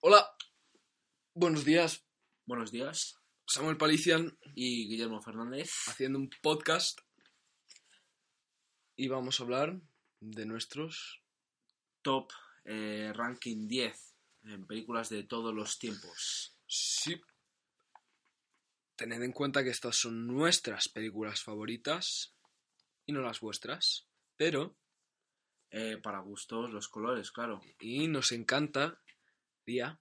Hola, buenos días. Buenos días. Samuel Palician Y Guillermo Fernández. haciendo un podcast y vamos a hablar de nuestros... Top eh, ranking 10 en películas de todos los tiempos. Sí. Tened en cuenta que estas son nuestras películas favoritas y no las vuestras, pero Eh, para gustos, los colores, claro. y nos encanta día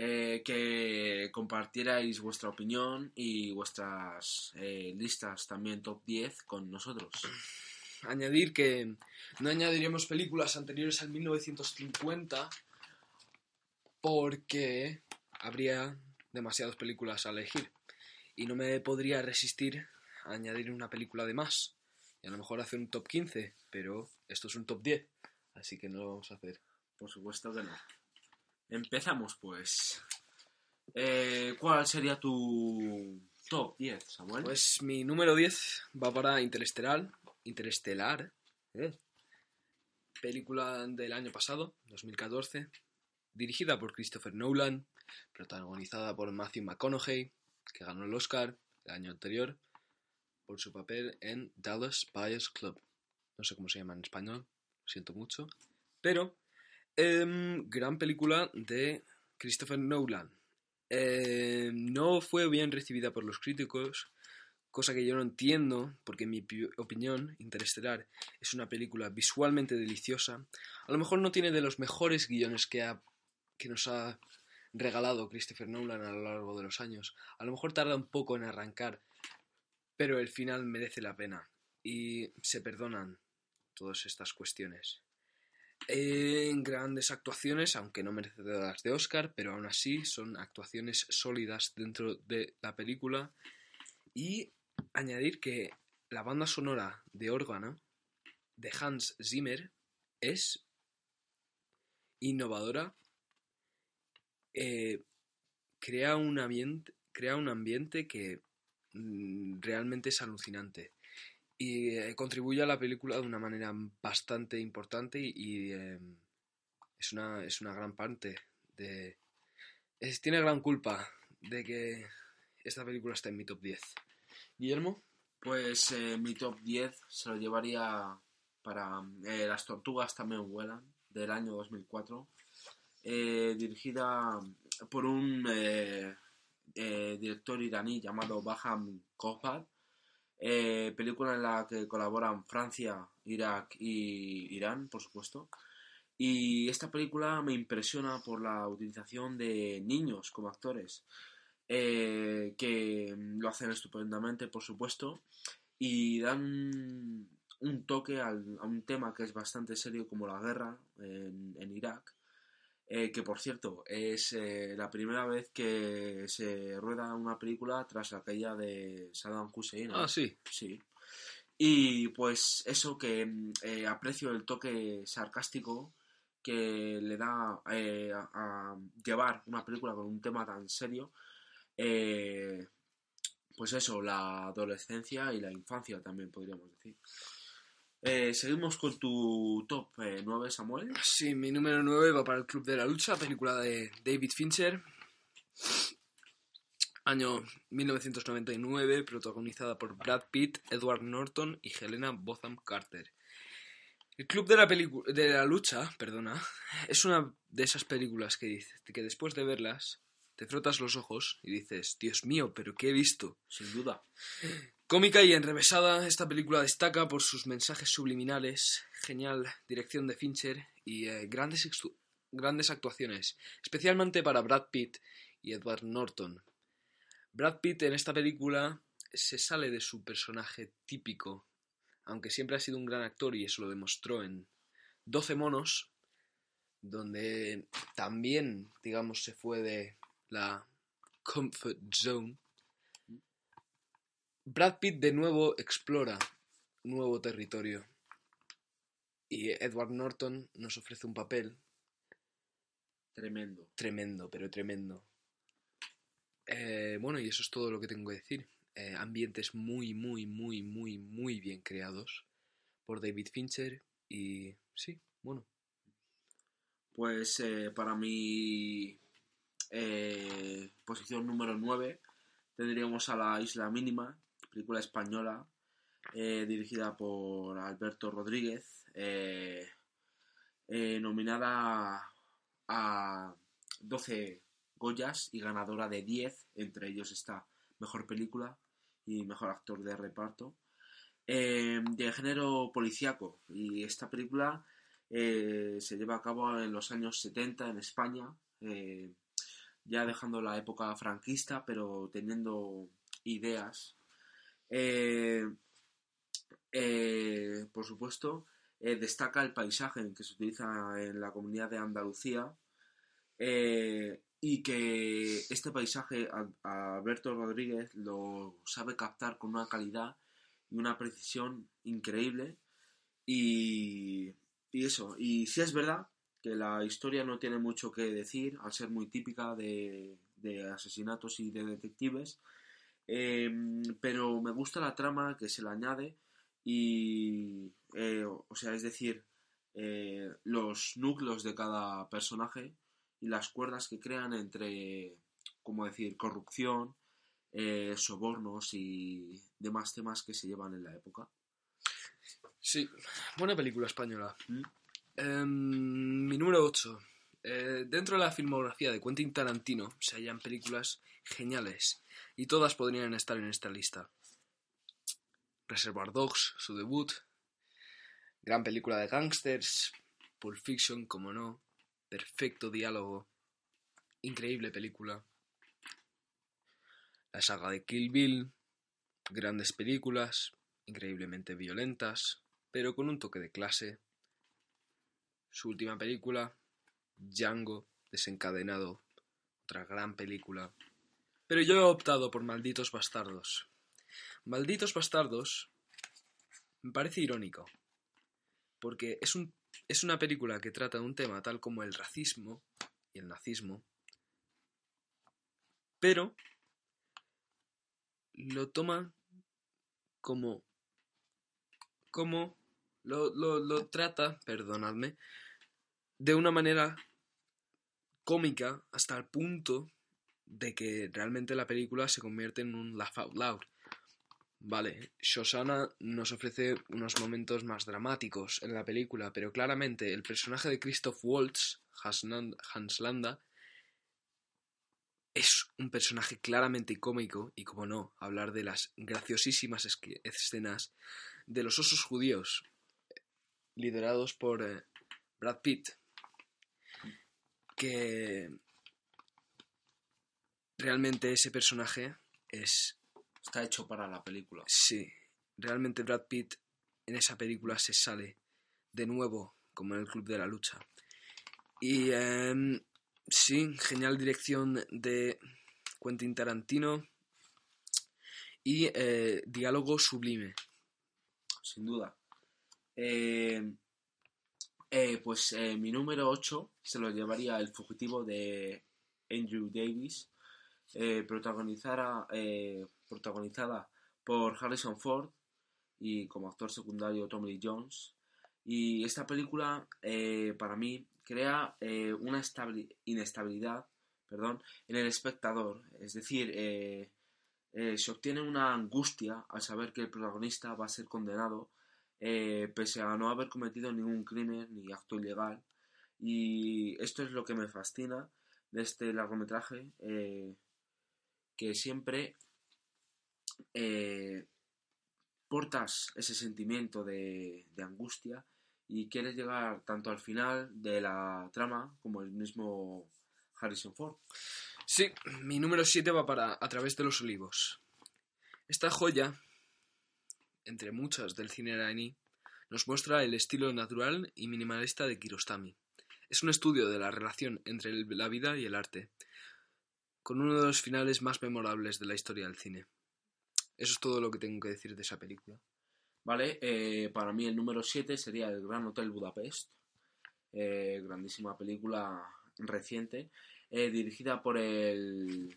Eh, que compartierais vuestra opinión y vuestras eh, listas también top 10 con nosotros. añadir que no añadiremos películas anteriores al 1950 porque habría demasiadas películas a elegir y no me podría resistir a añadir una película de más y a lo mejor hacer un top 15 pero esto es un top 10 así que no lo vamos a hacer Por supuesto que no. Empezamos pues. Eh, ¿Cuál sería tu top 10, Samuel? pues mi número 10 va para Interestelar Interestelar ¿eh? película del año pasado 2014 dirigida por Christopher Nolan protagonizada por Matthew McConaughey que ganó el Oscar el año anterior por su papel en Dallas Buyers Club no sé cómo se llama en español siento mucho pero em, gran película de Christopher Nolan Em, no fue bien recibida por los críticos cosa que yo no entiendo, porque en mi pi- opinión, Interestelar es una película visualmente deliciosa. A lo mejor no tiene de los mejores guiones que, ha- que nos ha regalado Christopher Nolan a lo largo de los años. A lo mejor tarda un poco en arrancar, pero el final merece la pena y se perdonan todas estas cuestiones. En grandes actuaciones, aunque no merecedoras de Oscar, pero aún así son actuaciones sólidas dentro de la película. Y añadir que la banda sonora de órgano de Hans Zimmer es innovadora. eh, crea, un ambiente, crea un ambiente que mm, realmente es alucinante. Y eh, contribuye a la película de una manera bastante importante y, eh, es, una, es una gran parte de... tiene gran culpa de que esta película está en mi top 10. Guillermo. Pues eh, mi top 10 se lo llevaría para eh, Las Tortugas también vuelan, del año 2004, eh, dirigida por un director iraní llamado Baham Kohbad, eh, película en la que colaboran Francia, Irak y Irán, por supuesto. Y esta película me impresiona por la utilización de niños como actores, eh, que lo hacen estupendamente, por supuesto, y dan un toque a un tema que es bastante serio como la guerra en Irak, eh, que por cierto es eh, la primera vez que se rueda una película tras la caída de Saddam Hussein. ¿eh? Ah, sí. Sí. Y pues eso que mm, eh, aprecio el toque sarcástico que le da eh, a, a llevar una película con un tema tan serio. Eh, pues eso, la adolescencia y la infancia también podríamos decir. Eh, seguimos con tu top eh, 9, Samuel. Sí, mi número 9 va para el Club de la Lucha, película de David Fincher. Año 1999, protagonizada por Brad Pitt, Edward Norton y Helena Botham Carter. El Club de la, de la Lucha, perdona, es una de esas películas que, que después de verlas te frotas los ojos y dices, Dios mío, pero ¿qué he visto? Sin duda. Cómica y enrevesada, esta película destaca por sus mensajes subliminales, genial dirección de Fincher y eh, grandes, grandes actuaciones, especialmente para Brad Pitt y Edward Norton. Brad Pitt en esta película se sale de su personaje típico, aunque siempre ha sido un gran actor y eso lo demostró en 12 monos, donde también, digamos, se fue de la comfort zone. Brad Pitt de nuevo explora nuevo territorio y Edward Norton nos ofrece un papel Tremendo. tremendo, pero tremendo. Eh, bueno, y eso es todo lo que tengo que decir. Eh, ambientes muy, muy, muy, muy, muy bien creados por David Fincher y sí, bueno, Pues eh, para mi posición número 9 tendríamos a La Isla Mínima, película española eh, dirigida por Alberto Rodríguez, eh, eh, nominada a 12 Goyas y ganadora de 10, entre ellos está Mejor Película y Mejor Actor de Reparto, eh, de género policíaco. Y esta película se lleva a cabo en los años 70 en España, ya dejando la época franquista, pero teniendo ideas. Eh, eh, por supuesto, eh, destaca el paisaje que se utiliza en la comunidad de Andalucía y que este paisaje a- Alberto Rodríguez lo sabe captar con una calidad y una precisión increíble. Y, eso, y sí es verdad que la historia no tiene mucho que decir al ser muy típica de asesinatos y de detectives, eh, pero me gusta la trama que se le añade y, eh, o sea, es decir, eh, los núcleos de cada personaje y las cuerdas que crean entre, como decir, corrupción, eh, sobornos y demás temas que se llevan en la época. Sí, buena película española. ¿Mm? Em, mi número 8. dentro de la filmografía de Quentin Tarantino se hallan películas geniales y todas podrían estar en esta lista. Reservoir Dogs, su debut, gran película de gangsters, Pulp Fiction, como no, perfecto diálogo, increíble película. La saga de Kill Bill, grandes películas, increíblemente violentas, pero con un toque de clase. Su última película, Django, desencadenado, otra gran película. Pero yo he optado por Malditos Bastardos. Malditos Bastardos me parece irónico, porque es, un, es una película que trata de un tema tal como el racismo y el nazismo, pero lo toma como como lo, lo, lo trata, perdonadme, de una manera cómica hasta el punto de que realmente la película se convierte en un laugh out loud. Vale, Shoshana nos ofrece unos momentos más dramáticos en la película, pero claramente el personaje de Christoph Waltz, Hans Landa, es un personaje claramente cómico y, como no, hablar de las graciosísimas escenas de los osos judíos, liderados por eh, Brad Pitt, que realmente ese personaje es Está hecho para la película. Sí, realmente Brad Pitt en esa película se sale de nuevo, como en el Club de la Lucha. Y em, sí, genial dirección de Quentin Tarantino y eh, diálogo sublime. sin duda. Eh, eh, pues eh, mi número 8 se lo llevaría El fugitivo de Andrew Davis, eh, eh, protagonizada por Harrison Ford y como actor secundario Tommy Lee Jones. Y esta película, eh, para mí, crea una estabili- inestabilidad perdón, en el espectador. Es decir, se obtiene una angustia al saber que el protagonista va a ser condenado pese a no haber cometido ningún crimen ni acto ilegal. Y esto es lo que me fascina de este largometraje, que siempre eh, portas ese sentimiento de, angustia y quieres llegar tanto al final de la trama como el mismo Harrison Ford. Sí, mi número 7 va para A través de los olivos. Esta joya, entre muchas del cine iraní, nos muestra el estilo natural y minimalista de Kiarostami. Es un estudio de la relación entre la vida y el arte, con uno de los finales más memorables de la historia del cine. Eso es todo lo que tengo que decir de esa película. Vale, eh, para mí el número 7 sería El Gran Hotel Budapest, eh, grandísima película reciente, eh, dirigida por el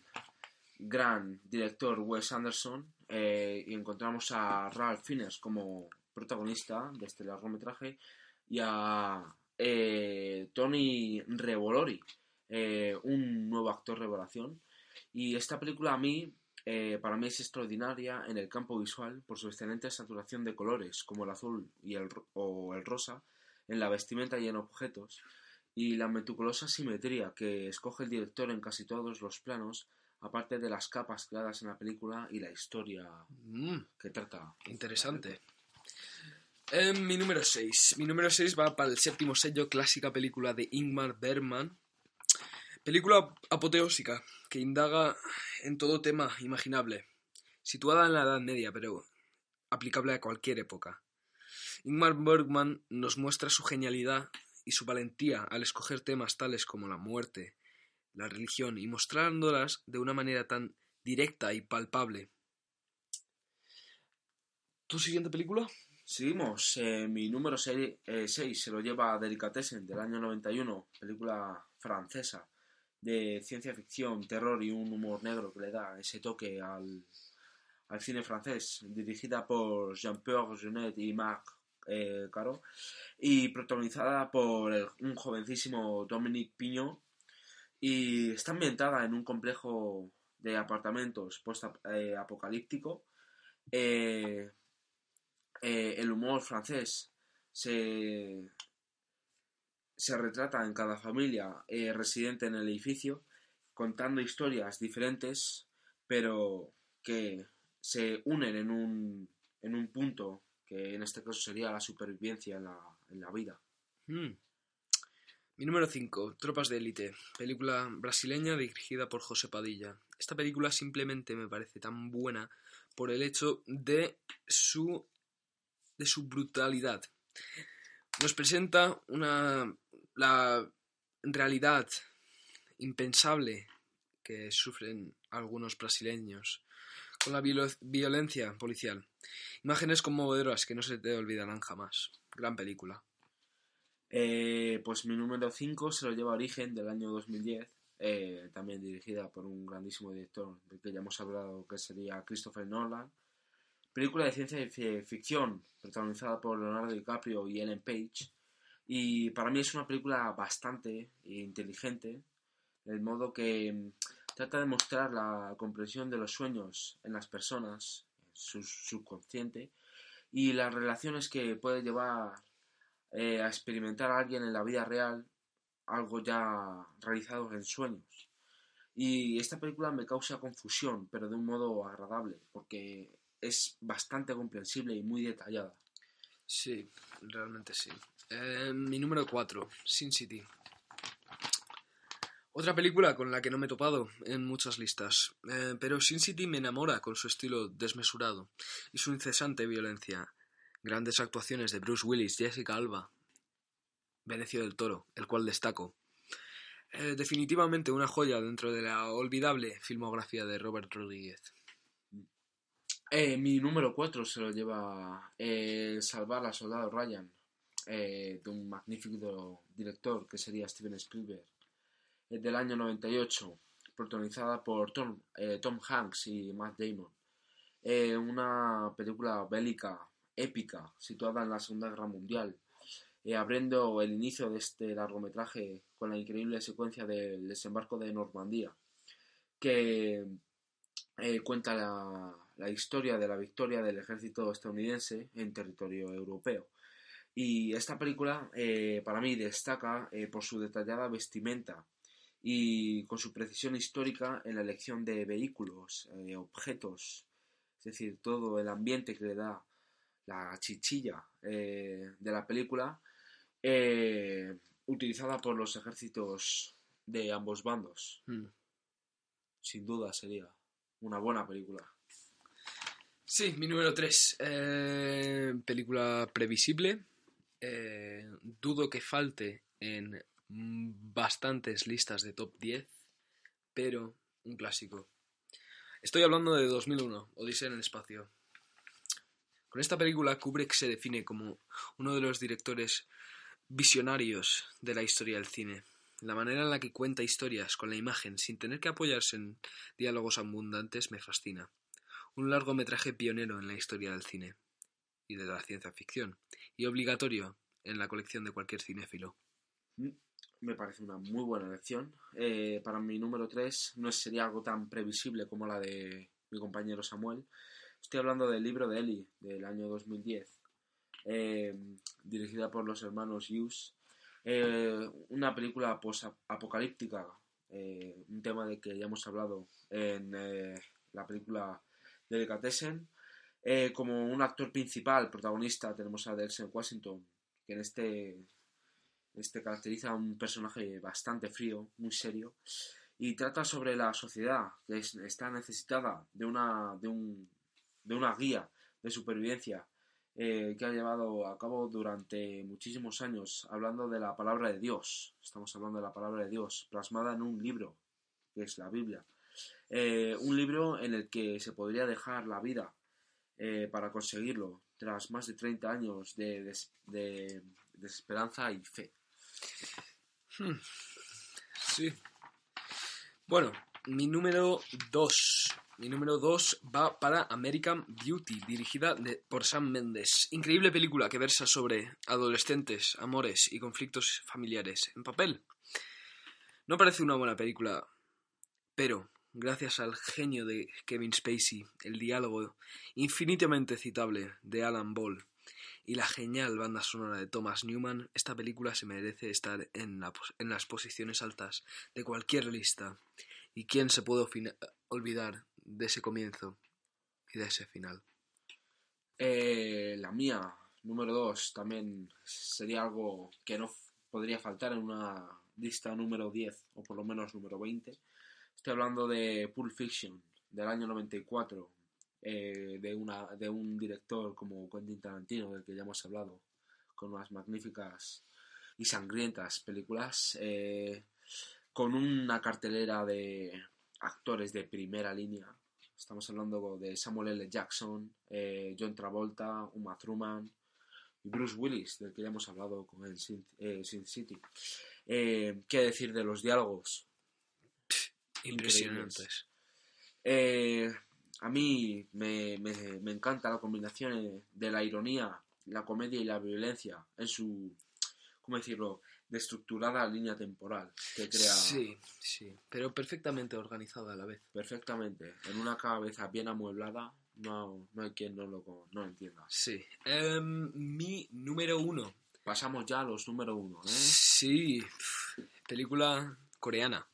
gran director Wes Anderson eh, y encontramos a Ralph Fiennes como protagonista de este largometraje y a Tony Revolori, eh, un nuevo actor revelación. Y esta película a mí, eh, para mí es extraordinaria en el campo visual por su excelente saturación de colores, como el azul y el, o el rosa, en la vestimenta y en objetos, y la meticulosa simetría que escoge el director en casi todos los planos, aparte de las capas creadas en la película y la historia Mm, que trata. interesante. En mi número 6. Mi número 6 va para el séptimo sello, clásica película de Ingmar Bergman. Película apoteósica que indaga en todo tema imaginable, situada en la Edad Media, pero aplicable a cualquier época. Ingmar Bergman nos muestra su genialidad y su valentía al escoger temas tales como la muerte, la religión y mostrándolas de una manera tan directa y palpable. ¿Tu siguiente película? Seguimos, eh, mi número 6 se lo lleva Delicatessen del año 91, película francesa de ciencia ficción, terror y un humor negro que le da ese toque al, cine francés, dirigida por Jean-Pierre Jeunet y Marc eh, Caro y protagonizada por un jovencísimo Dominique Piñot y está ambientada en un complejo de apartamentos post-apocalíptico. Eh, eh, el humor francés se, se retrata en cada familia eh, residente en el edificio, contando historias diferentes, pero que se unen en un, en un punto que en este caso sería la supervivencia en la, en la vida. Mm. Mi número 5, Tropas de Élite, película brasileña dirigida por José Padilla. Esta película simplemente me parece tan buena por el hecho de su, de su brutalidad. Nos presenta una la realidad impensable que sufren algunos brasileños con la violencia policial. Imágenes conmovedoras que no se te olvidarán jamás. Gran película. Eh, pues mi número 5 se lo lleva Origen del año 2010, eh, también dirigida por un grandísimo director del que ya hemos hablado, que sería Christopher Nolan. Película de ciencia y fi- ficción, protagonizada por Leonardo DiCaprio y Ellen Page. Y para mí es una película bastante inteligente, del modo que mm, trata de mostrar la comprensión de los sueños en las personas, su subconsciente, y las relaciones que puede llevar eh, a experimentar a alguien en la vida real algo ya realizado en sueños. Y esta película me causa confusión, pero de un modo agradable, porque es bastante comprensible y muy detallada. Sí, realmente sí. Eh, mi número 4, Sin City. Otra película con la que no me he topado en muchas listas, eh, pero Sin City me enamora con su estilo desmesurado y su incesante violencia. Grandes actuaciones de Bruce Willis, Jessica Alba, Benicio del Toro, el cual destaco. Eh, definitivamente una joya dentro de la olvidable filmografía de Robert Rodríguez. Eh, mi número 4 se lo lleva eh, Salvar al Soldado Ryan, eh, de un magnífico director que sería Steven Spielberg, eh, del año 98, protagonizada por Tom, eh, Tom Hanks y Matt Damon. Eh, una película bélica, épica, situada en la Segunda Guerra Mundial, abriendo el inicio de este largometraje con la increíble secuencia del desembarco de Normandía, que cuenta la, la historia de la victoria del ejército estadounidense en territorio europeo. Y esta película eh, para mí destaca eh, por su detallada vestimenta y con su precisión histórica en la elección de vehículos, eh, objetos, es decir, todo el ambiente que le da la chichilla de la película, utilizada por los ejércitos de ambos bandos. Mm. Sin duda sería una buena película. Sí, mi número 3. película previsible. Eh, dudo que falte en bastantes listas de top 10, pero un clásico. Estoy hablando de 2001, Odisea en el espacio. Con esta película, Kubrick se define como uno de los directores visionarios de la historia del cine. La manera en la que cuenta historias con la imagen sin tener que apoyarse en diálogos abundantes me fascina un largometraje pionero en la historia del cine y de la ciencia ficción, y obligatorio en la colección de cualquier cinéfilo. Me parece una muy buena elección. Eh, para mi número 3 no sería algo tan previsible como la de mi compañero Samuel. Estoy hablando del libro de Eli, del año 2010, eh, dirigida por los hermanos Hughes. Eh, una película post-apocalíptica, un tema de que ya hemos hablado en la película de Delicatessen. como un actor principal, protagonista, tenemos a Denzel Washington, que en este este caracteriza a un personaje bastante frío, muy serio, y trata sobre la sociedad que está necesitada de una, de, un, de una guía de supervivencia eh, que ha llevado a cabo durante muchísimos años, hablando de la palabra de Dios. Estamos hablando de la palabra de Dios, plasmada en un libro, que es la Biblia. Eh, un libro en el que se podría dejar la vida eh, para conseguirlo, tras más de 30 años de, de desesperanza y fe. Hmm. Sí. Bueno, mi número 2. Mi número 2 va para American Beauty, dirigida por Sam Mendes. Increíble película que versa sobre adolescentes, amores y conflictos familiares en papel. No parece una buena película, pero gracias al genio de Kevin Spacey, el diálogo infinitamente citable de Alan Ball y la genial banda sonora de Thomas Newman, esta película se merece estar en, las posiciones altas de cualquier lista. ¿Y quién se puede olvidar de ese comienzo y de ese final? Eh, la mía, número 2, también sería algo que no podría faltar en una lista número 10 o por lo menos número 20. Estoy hablando de Pulp Fiction del año 94, eh, de, una, de un director como Quentin Tarantino, del que ya hemos hablado, con unas magníficas y sangrientas películas, eh, con una cartelera de actores de primera línea. Estamos hablando de Samuel L. Jackson, eh, John Travolta, Uma Thurman y Bruce Willis, del que ya hemos hablado con el Sin, City. ¿Qué decir de los diálogos? Impresionantes. A mí me, encanta la combinación de la ironía, la comedia y la violencia en su, ¿cómo decirlo?, de estructurada línea temporal que crea. Sí, sí, pero perfectamente organizada a la vez. Perfectamente. En una cabeza bien amueblada, no, no hay quien no lo, no entienda. Sí. Em, mi número uno. Pasamos ya a los número uno, ¿eh? Sí. Película coreana.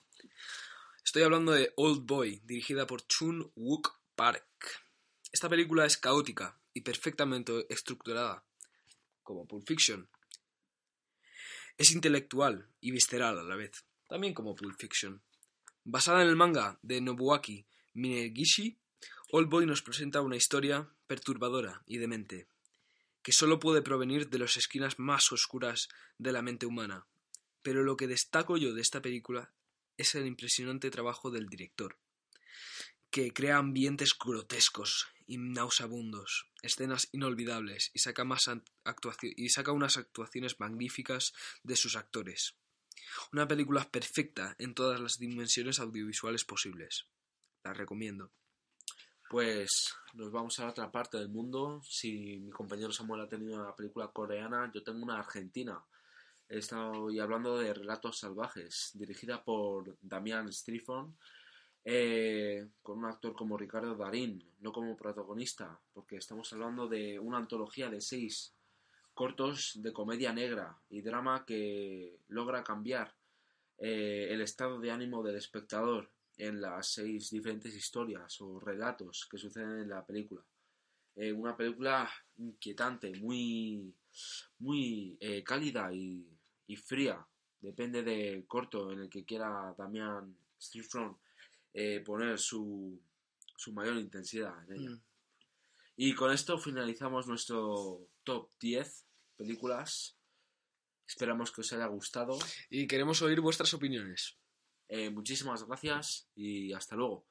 Estoy hablando de Old Boy, dirigida por Chun Wook Park. Esta película es caótica y perfectamente estructurada, como Pulp Fiction. Es intelectual y visceral a la vez, también como Pulp Fiction. Basada en el manga de Nobuaki Minegishi, Old Boy nos presenta una historia perturbadora y demente, que solo puede provenir de las esquinas más oscuras de la mente humana. Pero lo que destaco yo de esta película es el impresionante trabajo del director, que crea ambientes grotescos y nauseabundos, escenas inolvidables y saca, más y saca unas actuaciones magníficas de sus actores. Una película perfecta en todas las dimensiones audiovisuales posibles. La recomiendo. Pues nos vamos a la otra parte del mundo. Si mi compañero Samuel ha tenido una película coreana, yo tengo una argentina. Estoy hablando de Relatos Salvajes, dirigida por Damián Strifon eh, con un actor como Ricardo Darín, no como protagonista, porque estamos hablando de una antología de seis cortos de comedia negra y drama que logra cambiar eh, el estado de ánimo del espectador en las seis diferentes historias o relatos que suceden en la película. Eh, una película inquietante, muy, muy cálida y, fría. Depende del corto en el que quiera Damián Streetfront eh, poner su, su, mayor intensidad en ella. Mm. Y con esto finalizamos nuestro top 10 películas. Esperamos que os haya gustado. Y queremos oír vuestras opiniones. Eh, muchísimas gracias y hasta luego.